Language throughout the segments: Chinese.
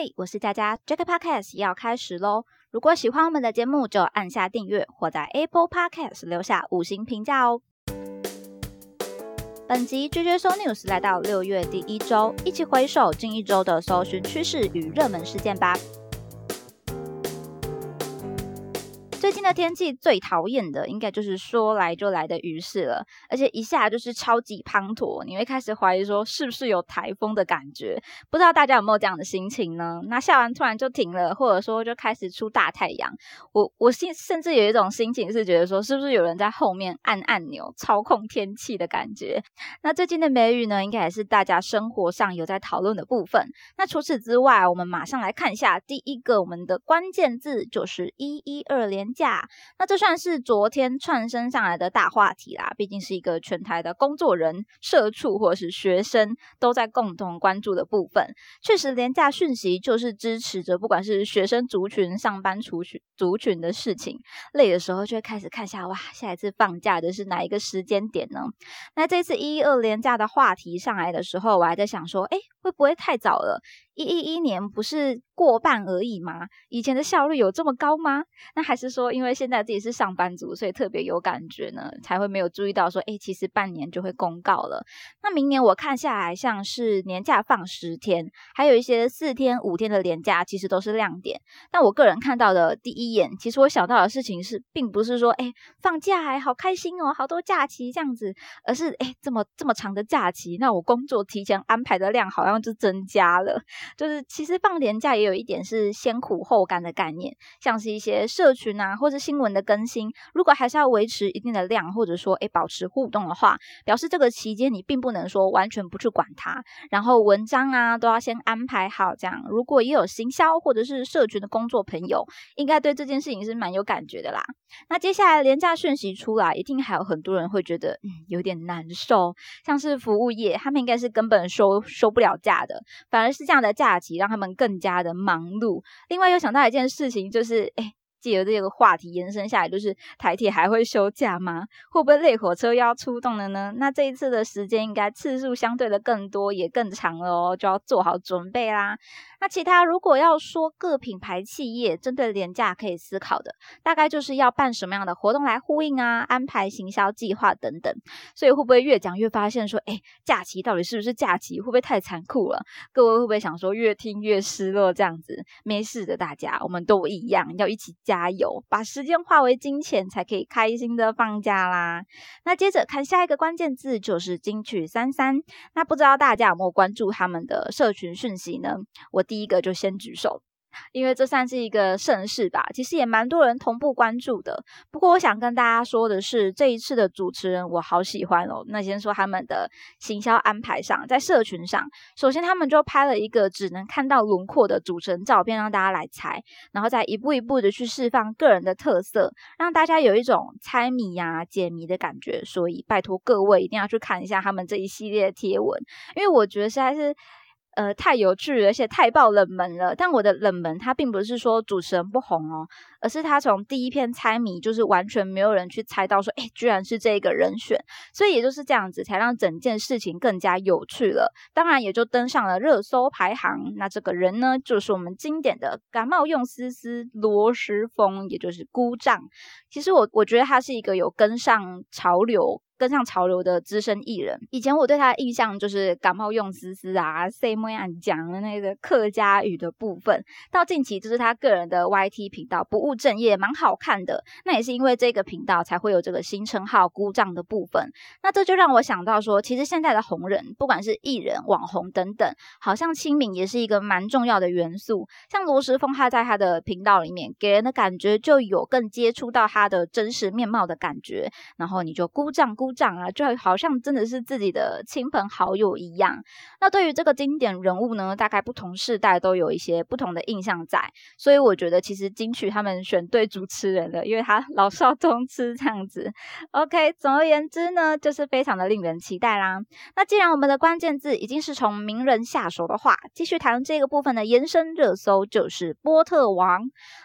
嘿，我是佳佳，Jack Podcast 要开始喽！如果喜欢我们的节目，就按下订阅或在 Apple Podcast 留下五星评价哦。本集 j j So News 来到六月第一周，一起回首近一周的搜寻趋势与热门事件吧。最近的天气最讨厌的，应该就是说来就来的雨势了，而且一下就是超级滂沱，你会开始怀疑说是不是有台风的感觉？不知道大家有没有这样的心情呢？那下完突然就停了，或者说就开始出大太阳，我我甚甚至有一种心情是觉得说，是不是有人在后面按按钮操控天气的感觉？那最近的梅雨呢，应该也是大家生活上有在讨论的部分。那除此之外，我们马上来看一下第一个我们的关键字，就是一一二连。假，那这算是昨天串升上来的大话题啦。毕竟是一个全台的工作人、社畜或是学生都在共同关注的部分。确实，廉价讯息就是支持着不管是学生族群、上班族群族群的事情。累的时候就会开始看下，哇，下一次放假的是哪一个时间点呢？那这次一一二廉价的话题上来的时候，我还在想说，哎，会不会太早了？一一一年不是过半而已吗？以前的效率有这么高吗？那还是说，因为现在自己是上班族，所以特别有感觉呢，才会没有注意到说，哎，其实半年就会公告了。那明年我看下来，像是年假放十天，还有一些四天、五天的年假，其实都是亮点。但我个人看到的第一眼，其实我想到的事情是，并不是说，哎，放假还好开心哦，好多假期这样子，而是，哎，这么这么长的假期，那我工作提前安排的量好像就增加了。就是其实放年假也有一点是先苦后甘的概念，像是一些社群啊或者新闻的更新，如果还是要维持一定的量，或者说诶保持互动的话，表示这个期间你并不能说完全不去管它，然后文章啊都要先安排好这样。如果也有行销或者是社群的工作朋友，应该对这件事情是蛮有感觉的啦。那接下来廉价讯息出来，一定还有很多人会觉得嗯有点难受，像是服务业，他们应该是根本收收不了假的，反而是这样的。假期让他们更加的忙碌。另外又想到一件事情，就是哎，借由这个话题延伸下来，就是台铁还会休假吗？会不会累火车要出动了呢？那这一次的时间应该次数相对的更多，也更长了哦，就要做好准备啦。那其他如果要说各品牌企业针对廉价可以思考的，大概就是要办什么样的活动来呼应啊，安排行销计划等等。所以会不会越讲越发现说，哎，假期到底是不是假期？会不会太残酷了？各位会不会想说越听越失落这样子？没事的，大家我们都一样，要一起加油，把时间化为金钱，才可以开心的放假啦。那接着看下一个关键字就是金曲三三。那不知道大家有没有关注他们的社群讯息呢？我。第一个就先举手。因为这算是一个盛事吧，其实也蛮多人同步关注的。不过我想跟大家说的是，这一次的主持人我好喜欢哦。那先说他们的行销安排上，在社群上，首先他们就拍了一个只能看到轮廓的主持人照片，让大家来猜，然后再一步一步的去释放个人的特色，让大家有一种猜谜呀、解谜的感觉。所以拜托各位一定要去看一下他们这一系列贴文，因为我觉得实在是。呃，太有趣，而且太爆冷门了。但我的冷门，它并不是说主持人不红哦，而是他从第一篇猜谜，就是完全没有人去猜到说，哎，居然是这个人选。所以也就是这样子，才让整件事情更加有趣了。当然，也就登上了热搜排行。那这个人呢，就是我们经典的感冒用思思罗时峰，也就是姑丈。其实我我觉得他是一个有跟上潮流。跟上潮流的资深艺人，以前我对他的印象就是感冒用丝丝啊，say 么样讲的那个客家语的部分。到近期就是他个人的 YT 频道不务正业，蛮好看的。那也是因为这个频道才会有这个新称号孤丈的部分。那这就让我想到说，其实现在的红人，不管是艺人、网红等等，好像亲民也是一个蛮重要的元素。像罗时峰，他在他的频道里面给人的感觉就有更接触到他的真实面貌的感觉，然后你就孤丈孤。长啊，就好像真的是自己的亲朋好友一样。那对于这个经典人物呢，大概不同世代都有一些不同的印象在。所以我觉得其实金曲他们选对主持人了，因为他老少通吃这样子。OK，总而言之呢，就是非常的令人期待啦。那既然我们的关键字已经是从名人下手的话，继续谈这个部分的延伸热搜就是波特王。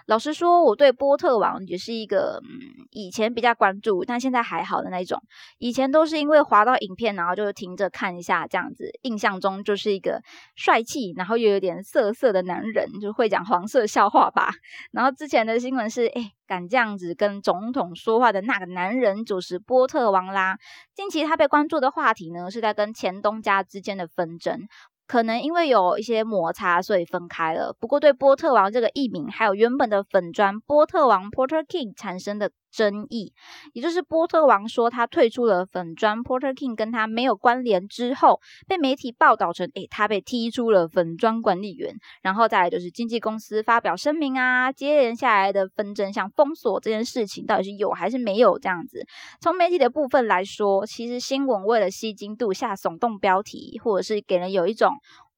老实说，我对波特王也是一个嗯以前比较关注，但现在还好的那种。以前都是因为滑到影片，然后就停着看一下这样子，印象中就是一个帅气，然后又有点色色的男人，就会讲黄色笑话吧。然后之前的新闻是，哎，敢这样子跟总统说话的那个男人就是波特王啦。近期他被关注的话题呢，是在跟前东家之间的纷争。可能因为有一些摩擦，所以分开了。不过对波特王这个艺名，还有原本的粉砖波特王 Porter King 产生的。争议，也就是波特王说他退出了粉砖 Porter King 跟他没有关联之后，被媒体报道成，诶，他被踢出了粉砖管理员，然后再来就是经纪公司发表声明啊，接连下来的纷争，像封锁这件事情到底是有还是没有这样子。从媒体的部分来说，其实新闻为了吸睛度下耸动标题，或者是给人有一种。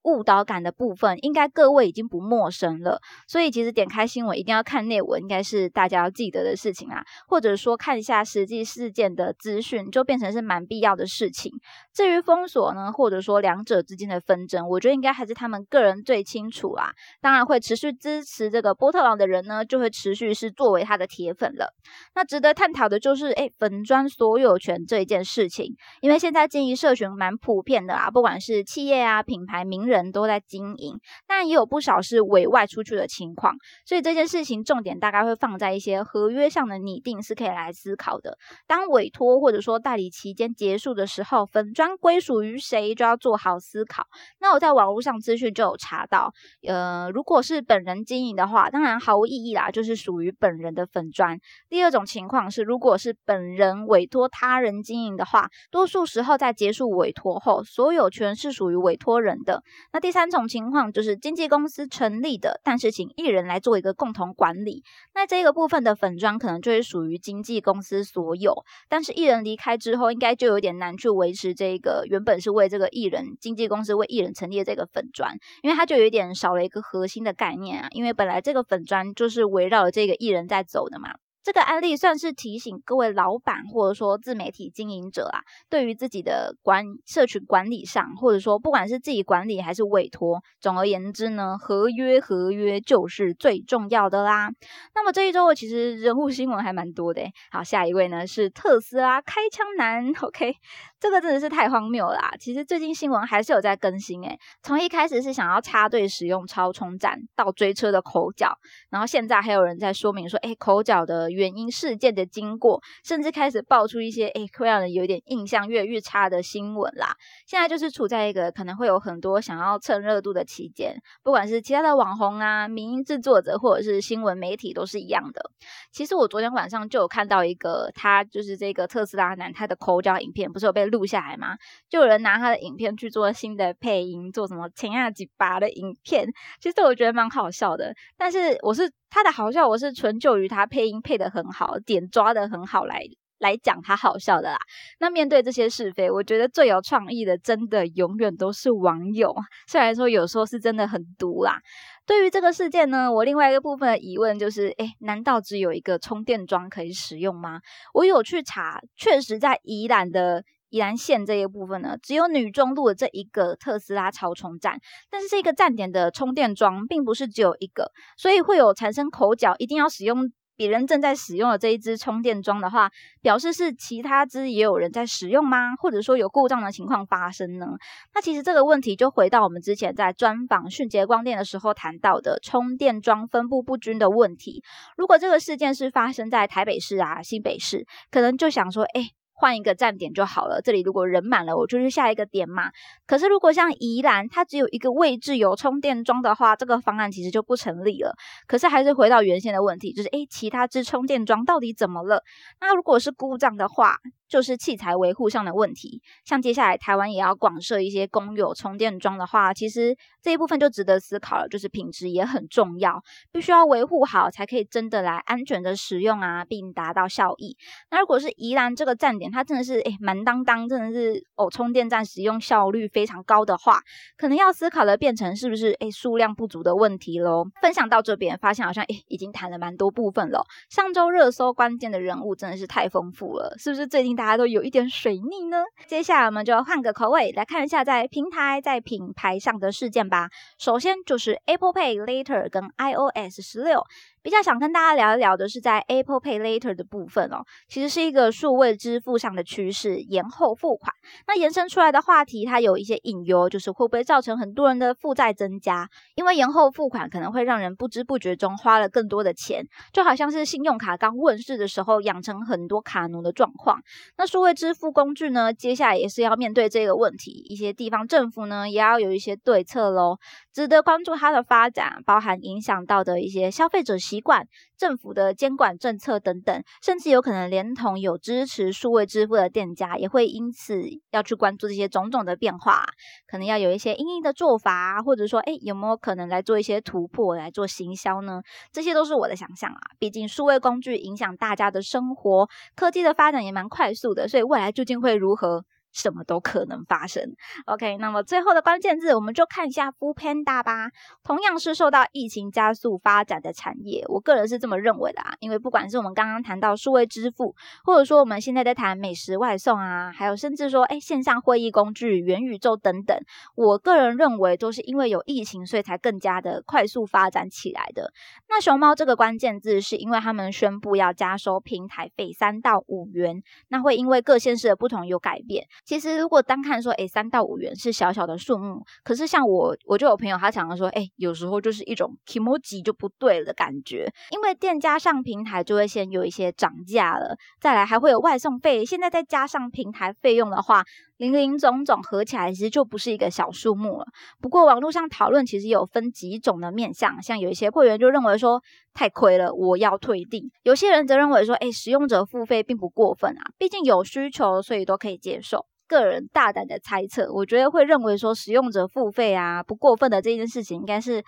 误导感的部分，应该各位已经不陌生了。所以其实点开新闻一定要看内文，应该是大家要记得的事情啊。或者说看一下实际事件的资讯，就变成是蛮必要的事情。至于封锁呢，或者说两者之间的纷争，我觉得应该还是他们个人最清楚啊。当然会持续支持这个波特王的人呢，就会持续是作为他的铁粉了。那值得探讨的就是，哎，粉砖所有权这一件事情，因为现在经营社群蛮普遍的啊，不管是企业啊、品牌、名人。人都在经营，但也有不少是委外出去的情况，所以这件事情重点大概会放在一些合约上的拟定是可以来思考的。当委托或者说代理期间结束的时候，粉砖归属于谁，就要做好思考。那我在网络上资讯就有查到，呃，如果是本人经营的话，当然毫无意义啦，就是属于本人的粉砖。第二种情况是，如果是本人委托他人经营的话，多数时候在结束委托后，所有权是属于委托人的。那第三种情况就是经纪公司成立的，但是请艺人来做一个共同管理。那这个部分的粉砖可能就会属于经纪公司所有，但是艺人离开之后，应该就有点难去维持这个原本是为这个艺人经纪公司为艺人成立的这个粉砖，因为它就有点少了一个核心的概念啊。因为本来这个粉砖就是围绕着这个艺人在走的嘛。这个案例算是提醒各位老板或者说自媒体经营者啊，对于自己的管社群管理上，或者说不管是自己管理还是委托，总而言之呢，合约合约就是最重要的啦。那么这一周其实人物新闻还蛮多的。好，下一位呢是特斯拉开枪男。OK，这个真的是太荒谬啦。其实最近新闻还是有在更新诶，从一开始是想要插队使用超充站，到追车的口角，然后现在还有人在说明说，哎，口角的。原因事件的经过，甚至开始爆出一些诶会让人有点印象越越差的新闻啦。现在就是处在一个可能会有很多想要蹭热度的期间，不管是其他的网红啊、民营制作者或者是新闻媒体都是一样的。其实我昨天晚上就有看到一个，他就是这个特斯拉男他的口角影片，不是有被录下来吗？就有人拿他的影片去做新的配音，做什么前亚几巴的影片。其实我觉得蛮好笑的，但是我是。他的好笑，我是纯就于他配音配的很好，点抓的很好来来讲他好笑的啦。那面对这些是非，我觉得最有创意的，真的永远都是网友。虽然说有时候是真的很毒啦。对于这个事件呢，我另外一个部分的疑问就是：哎，难道只有一个充电桩可以使用吗？我有去查，确实在宜兰的。宜兰县这一部分呢，只有女中路的这一个特斯拉超充站，但是这个站点的充电桩并不是只有一个，所以会有产生口角，一定要使用别人正在使用的这一支充电桩的话，表示是其他支也有人在使用吗？或者说有故障的情况发生呢？那其实这个问题就回到我们之前在专访迅捷光电的时候谈到的充电桩分布不均的问题。如果这个事件是发生在台北市啊、新北市，可能就想说，哎。换一个站点就好了。这里如果人满了，我就去下一个点嘛。可是如果像宜兰，它只有一个位置有充电桩的话，这个方案其实就不成立了。可是还是回到原先的问题，就是诶，其他支充电桩到底怎么了？那如果是故障的话，就是器材维护上的问题。像接下来台湾也要广设一些公有充电桩的话，其实这一部分就值得思考了。就是品质也很重要，必须要维护好，才可以真的来安全的使用啊，并达到效益。那如果是宜兰这个站点，它真的是诶满当当，真的是哦充电站使用效率非常高的话，可能要思考的变成是不是诶数量不足的问题喽。分享到这边，发现好像诶已经谈了蛮多部分了。上周热搜关键的人物真的是太丰富了，是不是最近？大家都有一点水逆呢。接下来我们就换个口味来看一下在平台、在品牌上的事件吧。首先就是 Apple Pay Later 跟 iOS 十六。比较想跟大家聊一聊的是在 Apple Pay Later 的部分哦，其实是一个数位支付上的趋势，延后付款。那延伸出来的话题，它有一些隐忧，就是会不会造成很多人的负债增加？因为延后付款可能会让人不知不觉中花了更多的钱，就好像是信用卡刚问世的时候养成很多卡奴的状况。那数位支付工具呢，接下来也是要面对这个问题，一些地方政府呢也要有一些对策喽。值得关注它的发展，包含影响到的一些消费者习惯、政府的监管政策等等，甚至有可能连同有支持数位支付的店家，也会因此要去关注这些种种的变化，可能要有一些应应的做法，或者说，哎，有没有可能来做一些突破来做行销呢？这些都是我的想象啊。毕竟数位工具影响大家的生活，科技的发展也蛮快速的，所以未来究竟会如何？什么都可能发生。OK，那么最后的关键字，我们就看一下 f o o Panda 吧。同样是受到疫情加速发展的产业，我个人是这么认为的啊。因为不管是我们刚刚谈到数位支付，或者说我们现在在谈美食外送啊，还有甚至说哎线上会议工具、元宇宙等等，我个人认为都是因为有疫情，所以才更加的快速发展起来的。那熊猫这个关键字，是因为他们宣布要加收平台费三到五元，那会因为各县市的不同有改变。其实，如果单看说，哎，三到五元是小小的数目，可是像我，我就有朋友他常常说，哎，有时候就是一种 emoji 就不对了的感觉，因为店家上平台就会先有一些涨价了，再来还会有外送费，现在再加上平台费用的话，零零总总合起来其实就不是一个小数目了。不过网络上讨论其实有分几种的面向，像有一些会员就认为说太亏了，我要退订；有些人则认为说，哎，使用者付费并不过分啊，毕竟有需求，所以都可以接受。个人大胆的猜测，我觉得会认为说使用者付费啊不过分的这件事情，应该是。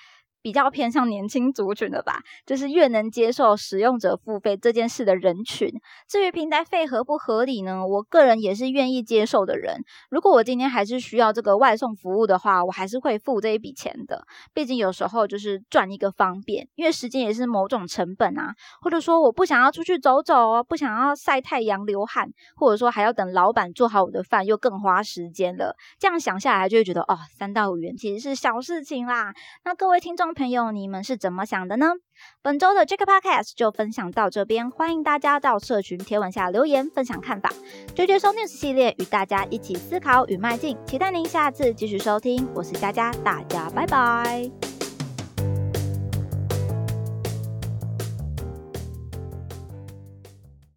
比较偏向年轻族群的吧，就是越能接受使用者付费这件事的人群。至于平台费合不合理呢？我个人也是愿意接受的人。如果我今天还是需要这个外送服务的话，我还是会付这一笔钱的。毕竟有时候就是赚一个方便，因为时间也是某种成本啊。或者说我不想要出去走走，不想要晒太阳流汗，或者说还要等老板做好我的饭，又更花时间了。这样想下来就会觉得哦，三到五元其实是小事情啦。那各位听众。朋友，你们是怎么想的呢？本周的 Jack Podcast 就分享到这边，欢迎大家到社群贴文下留言分享看法。追追收 News 系列与大家一起思考与迈进，期待您下次继续收听。我是佳佳，大家拜拜。